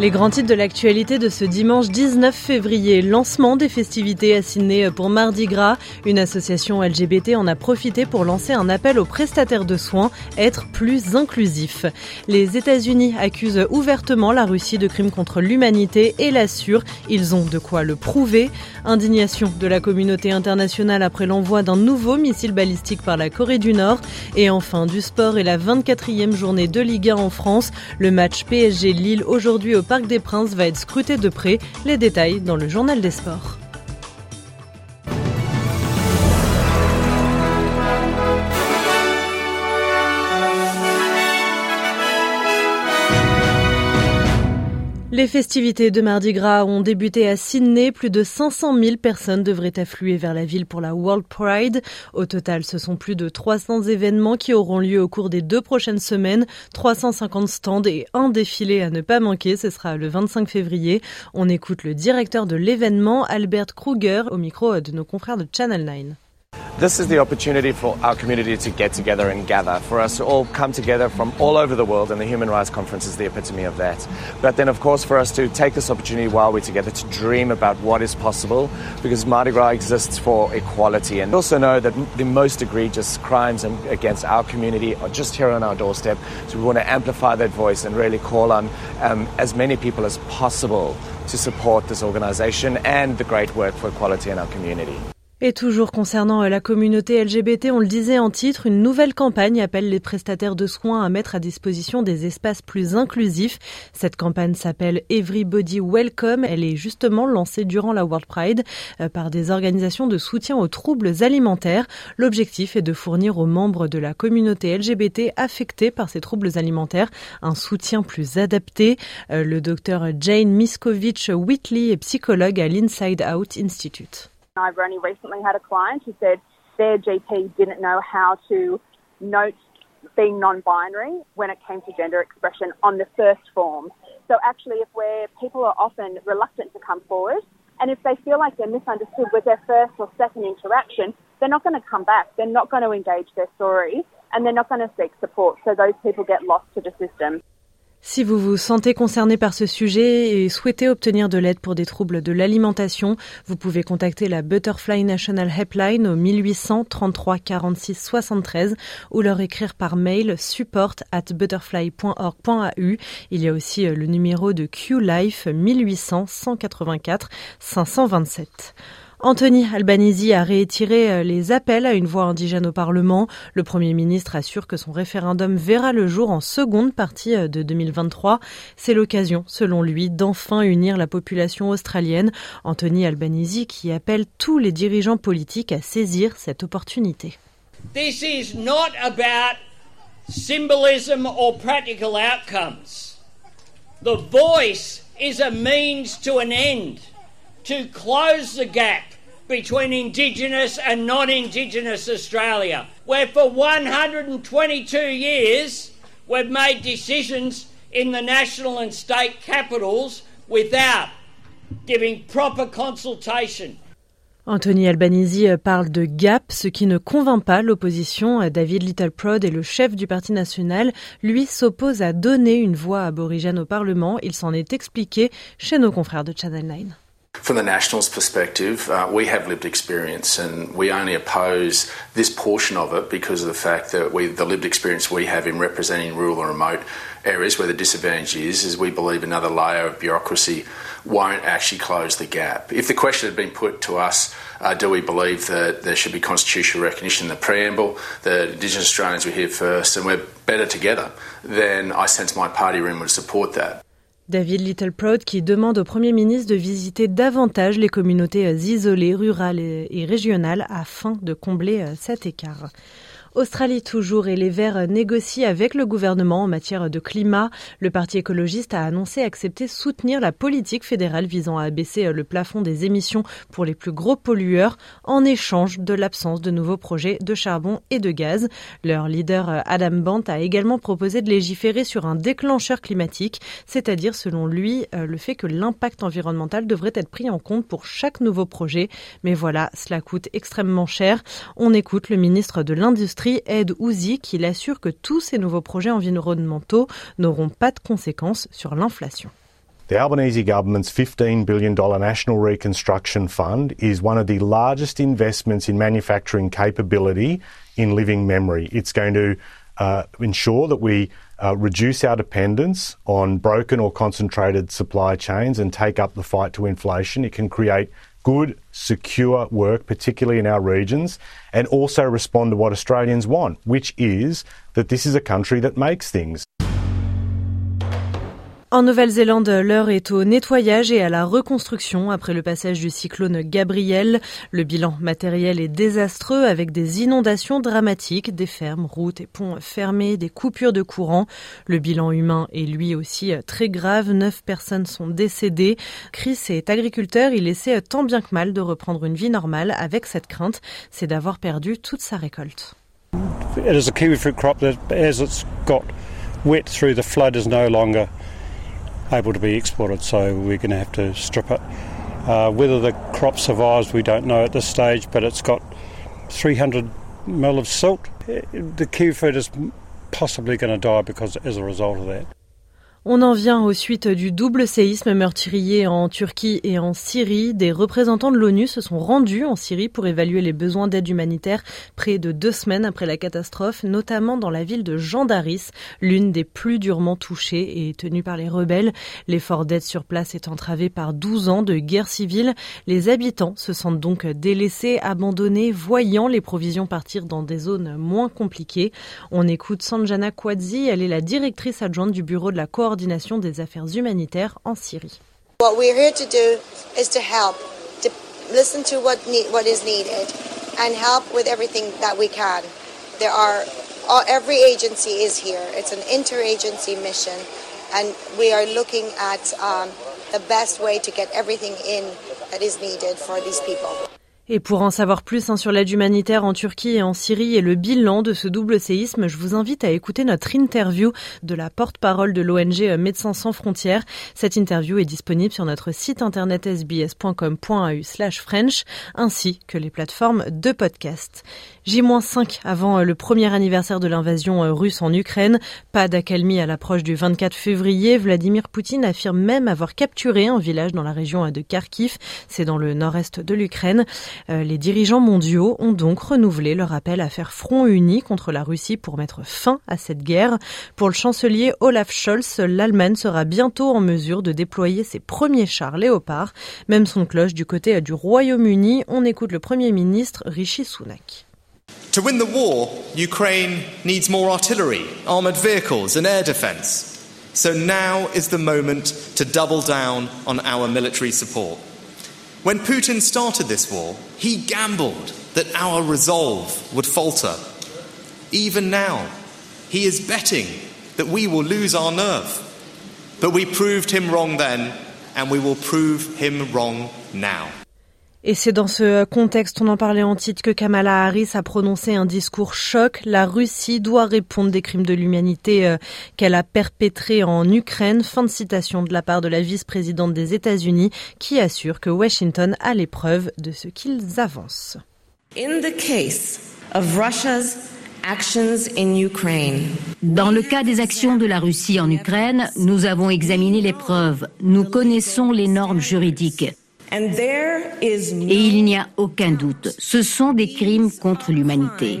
Les grands titres de l'actualité de ce dimanche 19 février. Lancement des festivités à Sydney pour Mardi Gras. Une association LGBT en a profité pour lancer un appel aux prestataires de soins, être plus inclusifs. Les États-Unis accusent ouvertement la Russie de crimes contre l'humanité et l'assurent. Ils ont de quoi le prouver. Indignation de la communauté internationale après l'envoi d'un nouveau missile balistique par la Corée du Nord. Et enfin, du sport et la 24e journée de Ligue 1 en France. Le match PSG-Lille aujourd'hui au Parc des Princes va être scruté de près. Les détails dans le journal des sports. Les festivités de Mardi Gras ont débuté à Sydney. Plus de 500 000 personnes devraient affluer vers la ville pour la World Pride. Au total, ce sont plus de 300 événements qui auront lieu au cours des deux prochaines semaines. 350 stands et un défilé à ne pas manquer. Ce sera le 25 février. On écoute le directeur de l'événement, Albert Kruger, au micro de nos confrères de Channel 9. This is the opportunity for our community to get together and gather, for us to all come together from all over the world, and the Human Rights Conference is the epitome of that. But then, of course, for us to take this opportunity while we're together to dream about what is possible, because Mardi Gras exists for equality. And we also know that the most egregious crimes against our community are just here on our doorstep. So we want to amplify that voice and really call on um, as many people as possible to support this organization and the great work for equality in our community. Et toujours concernant la communauté LGBT, on le disait en titre, une nouvelle campagne appelle les prestataires de soins à mettre à disposition des espaces plus inclusifs. Cette campagne s'appelle Everybody Welcome. Elle est justement lancée durant la World Pride euh, par des organisations de soutien aux troubles alimentaires. L'objectif est de fournir aux membres de la communauté LGBT affectés par ces troubles alimentaires un soutien plus adapté. Euh, le docteur Jane Miskovich Whitley est psychologue à l'Inside Out Institute. I've only recently had a client who said their GP didn't know how to note being non-binary when it came to gender expression on the first form. So actually, if where people are often reluctant to come forward, and if they feel like they're misunderstood with their first or second interaction, they're not going to come back. They're not going to engage their story, and they're not going to seek support. So those people get lost to the system. Si vous vous sentez concerné par ce sujet et souhaitez obtenir de l'aide pour des troubles de l'alimentation, vous pouvez contacter la Butterfly National Helpline au 1800 33 46 73 ou leur écrire par mail support at butterfly.org.au. Il y a aussi euh, le numéro de Q-Life 1800 184 527. Anthony Albanese a réitéré euh, les appels à une voix indigène au Parlement. Le Premier ministre assure que son référendum verra le jour en seconde partie euh, de 2023. C'est l'occasion, selon lui, d'enfin unir la population australienne. Anthony Albanese qui appelle tous les dirigeants politiques à saisir cette opportunité. This is not about symbolism or practical outcomes. The voice is a means to an end. To close the gap between Indigenous and non Indigenous Australia, where for 122 years we've made decisions in the national and state capitals without giving proper consultation. Anthony Albanese parle de gap, ce qui ne convainc pas l'opposition. David Littleproud est le chef du Parti national. Lui s'oppose à donner une voix aborigène au Parlement. Il s'en est expliqué chez nos confrères de Channel 9. From the Nationals' perspective, uh, we have lived experience and we only oppose this portion of it because of the fact that we, the lived experience we have in representing rural and remote areas where the disadvantage is, is we believe another layer of bureaucracy won't actually close the gap. If the question had been put to us, uh, do we believe that there should be constitutional recognition in the preamble, that Indigenous Australians were here first and we're better together, then I sense my party room would support that. David Littleproud qui demande au Premier ministre de visiter davantage les communautés isolées, rurales et régionales afin de combler euh, cet écart. Australie toujours et les Verts négocient avec le gouvernement en matière de climat. Le Parti écologiste a annoncé accepter soutenir la politique fédérale visant à abaisser le plafond des émissions pour les plus gros pollueurs en échange de l'absence de nouveaux projets de charbon et de gaz. Leur leader Adam Bant a également proposé de légiférer sur un déclencheur climatique, c'est-à-dire selon lui le fait que l'impact environnemental devrait être pris en compte pour chaque nouveau projet. Mais voilà, cela coûte extrêmement cher. On écoute le ministre de l'Industrie Ed Ouzi que tous ces nouveaux projets environnementaux n'auront pas de conséquences sur l'inflation. The Albanese government's $15 billion National Reconstruction Fund is one of the largest investments in manufacturing capability in living memory. It's going to uh, ensure that we uh, reduce our dependence on broken or concentrated supply chains and take up the fight to inflation. It can create good, secure work, particularly in our regions, and also respond to what Australians want, which is that this is a country that makes things. En Nouvelle-Zélande, l'heure est au nettoyage et à la reconstruction après le passage du cyclone Gabriel. Le bilan matériel est désastreux avec des inondations dramatiques, des fermes, routes et ponts fermés, des coupures de courant. Le bilan humain est lui aussi très grave. Neuf personnes sont décédées. Chris est agriculteur. Il essaie tant bien que mal de reprendre une vie normale avec cette crainte, c'est d'avoir perdu toute sa récolte. It is a kiwi fruit crop that as it's got wet through the flood is no longer able to be exported, so we're going to have to strip it. Uh, whether the crop survives, we don't know at this stage, but it's got 300 mil of silt. The kiwi fruit is possibly going to die because as a result of that. On en vient aux suites du double séisme meurtrier en Turquie et en Syrie. Des représentants de l'ONU se sont rendus en Syrie pour évaluer les besoins d'aide humanitaire près de deux semaines après la catastrophe, notamment dans la ville de Jandaris, l'une des plus durement touchées et tenue par les rebelles. L'effort d'aide sur place est entravé par 12 ans de guerre civile. Les habitants se sentent donc délaissés, abandonnés, voyant les provisions partir dans des zones moins compliquées. On écoute Sanjana Kwadzi, elle est la directrice adjointe du bureau de la coordination des affaires humanitaires en Syrie. What we're here to do is to help, to listen to what need, what is needed, and help with everything that we can. There are all, every agency is here. It's an interagency mission, and we are looking at um, the best way to get everything in that is needed for these people. Et pour en savoir plus hein, sur l'aide humanitaire en Turquie et en Syrie et le bilan de ce double séisme, je vous invite à écouter notre interview de la porte-parole de l'ONG euh, Médecins sans frontières. Cette interview est disponible sur notre site internet sbs.com.au slash French ainsi que les plateformes de podcast. J-5 avant euh, le premier anniversaire de l'invasion euh, russe en Ukraine. Pas d'accalmie à l'approche du 24 février. Vladimir Poutine affirme même avoir capturé un village dans la région de Kharkiv. C'est dans le nord-est de l'Ukraine. Euh, les dirigeants mondiaux ont donc renouvelé leur appel à faire front uni contre la Russie pour mettre fin à cette guerre. Pour le chancelier Olaf Scholz, l'Allemagne sera bientôt en mesure de déployer ses premiers chars léopards. Même son cloche du côté du Royaume-Uni, on écoute le Premier ministre Rishi Sunak. To win the war, Ukraine needs more artillery, armoured vehicles, and air defence. So now is the moment to double down on our military support. When Putin started this war, he gambled that our resolve would falter. Even now, he is betting that we will lose our nerve. But we proved him wrong then, and we will prove him wrong now. Et c'est dans ce contexte, on en parlait en titre, que Kamala Harris a prononcé un discours choc. La Russie doit répondre des crimes de l'humanité euh, qu'elle a perpétrés en Ukraine. Fin de citation de la part de la vice-présidente des États-Unis qui assure que Washington a l'épreuve de ce qu'ils avancent. In the case of Russia's actions in Ukraine. Dans le cas des actions de la Russie en Ukraine, nous avons examiné les preuves. Nous connaissons les normes juridiques. Et il n'y a aucun doute, ce sont des crimes contre l'humanité.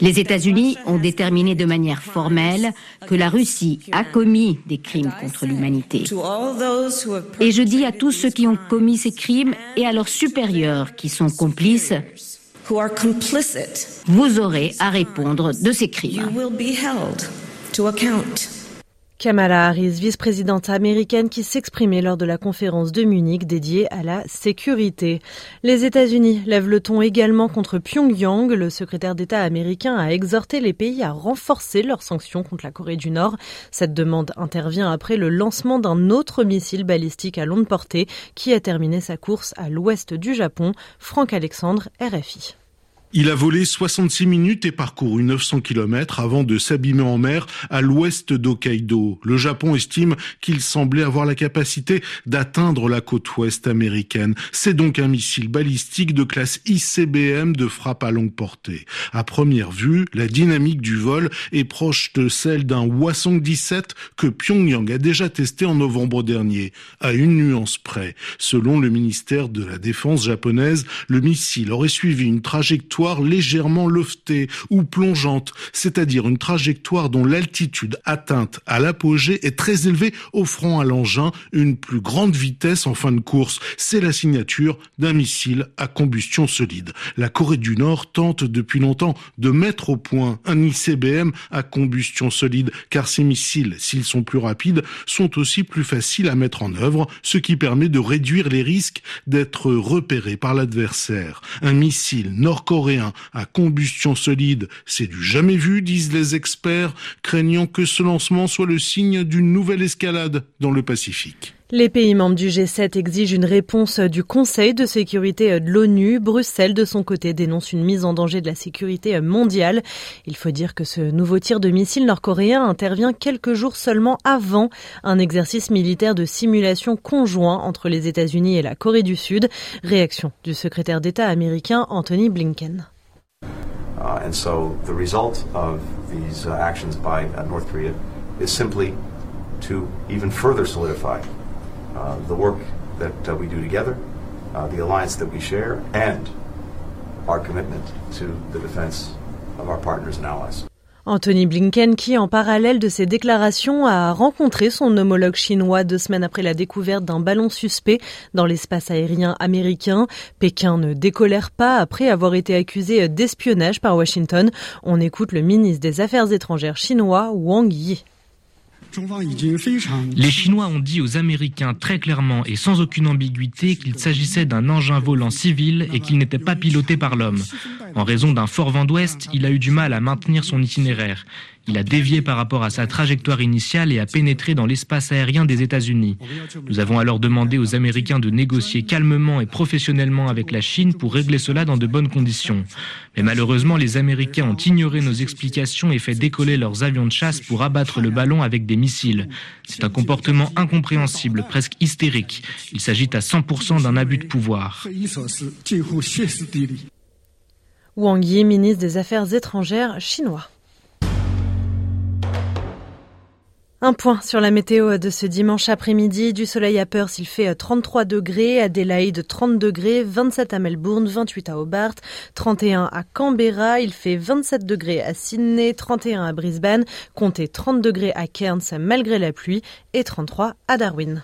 Les États-Unis ont déterminé de manière formelle que la Russie a commis des crimes contre l'humanité. Et je dis à tous ceux qui ont commis ces crimes et à leurs supérieurs qui sont complices, vous aurez à répondre de ces crimes. Kamala Harris, vice-présidente américaine qui s'exprimait lors de la conférence de Munich dédiée à la sécurité. Les États-Unis lèvent le ton également contre Pyongyang. Le secrétaire d'État américain a exhorté les pays à renforcer leurs sanctions contre la Corée du Nord. Cette demande intervient après le lancement d'un autre missile balistique à longue portée qui a terminé sa course à l'ouest du Japon. Franck Alexandre, RFI. Il a volé 66 minutes et parcouru 900 km avant de s'abîmer en mer à l'ouest d'Hokkaido. Le Japon estime qu'il semblait avoir la capacité d'atteindre la côte ouest américaine. C'est donc un missile balistique de classe ICBM de frappe à longue portée. À première vue, la dynamique du vol est proche de celle d'un Hwasong-17 que Pyongyang a déjà testé en novembre dernier, à une nuance près. Selon le ministère de la Défense japonaise, le missile aurait suivi une trajectoire légèrement loftée ou plongeante, c'est-à-dire une trajectoire dont l'altitude atteinte à l'apogée est très élevée, offrant à l'engin une plus grande vitesse en fin de course. C'est la signature d'un missile à combustion solide. La Corée du Nord tente depuis longtemps de mettre au point un ICBM à combustion solide, car ces missiles, s'ils sont plus rapides, sont aussi plus faciles à mettre en œuvre, ce qui permet de réduire les risques d'être repérés par l'adversaire. Un missile nord-coréen à combustion solide, c'est du jamais vu, disent les experts, craignant que ce lancement soit le signe d'une nouvelle escalade dans le Pacifique. Les pays membres du G7 exigent une réponse du Conseil de sécurité de l'ONU. Bruxelles, de son côté, dénonce une mise en danger de la sécurité mondiale. Il faut dire que ce nouveau tir de missile nord-coréen intervient quelques jours seulement avant un exercice militaire de simulation conjoint entre les États-Unis et la Corée du Sud. Réaction du secrétaire d'État américain Anthony Blinken. North Korea is simply to even further solidify the work that uh, we do together, uh, the alliance that we share, and our commitment to the defense of our partners and allies. Anthony Blinken, qui en parallèle de ses déclarations a rencontré son homologue chinois deux semaines après la découverte d'un ballon suspect dans l'espace aérien américain. Pékin ne décolère pas après avoir été accusé d'espionnage par Washington. On écoute le ministre des Affaires étrangères chinois Wang Yi. Les Chinois ont dit aux Américains très clairement et sans aucune ambiguïté qu'il s'agissait d'un engin volant civil et qu'il n'était pas piloté par l'homme. En raison d'un fort vent d'ouest, il a eu du mal à maintenir son itinéraire. Il a dévié par rapport à sa trajectoire initiale et a pénétré dans l'espace aérien des États-Unis. Nous avons alors demandé aux Américains de négocier calmement et professionnellement avec la Chine pour régler cela dans de bonnes conditions. Mais malheureusement, les Américains ont ignoré nos explications et fait décoller leurs avions de chasse pour abattre le ballon avec des missiles. C'est un comportement incompréhensible, presque hystérique. Il s'agit à 100% d'un abus de pouvoir. Wang Yi, ministre des Affaires étrangères chinois. Un point sur la météo de ce dimanche après-midi. Du soleil à Perth, il fait 33 degrés. Adélaïde, 30 degrés. 27 à Melbourne, 28 à Hobart, 31 à Canberra. Il fait 27 degrés à Sydney, 31 à Brisbane. Comptez 30 degrés à Cairns malgré la pluie et 33 à Darwin.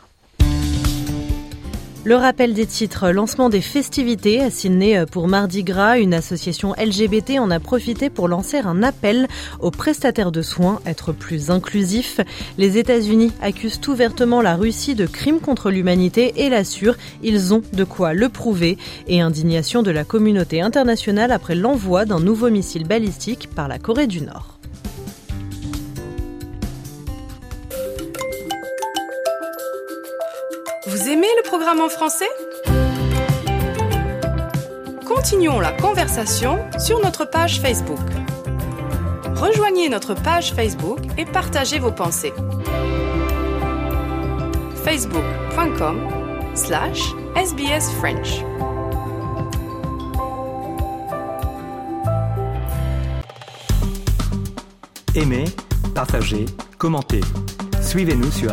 Le rappel des titres, lancement des festivités à Sydney pour Mardi Gras, une association LGBT en a profité pour lancer un appel aux prestataires de soins, être plus inclusifs. Les États-Unis accusent ouvertement la Russie de crimes contre l'humanité et l'assurent, ils ont de quoi le prouver. Et indignation de la communauté internationale après l'envoi d'un nouveau missile balistique par la Corée du Nord. Programme en français Continuons la conversation sur notre page Facebook. Rejoignez notre page Facebook et partagez vos pensées. facebook.com slash sbsfrench Aimez, partagez, commentez. Suivez-nous sur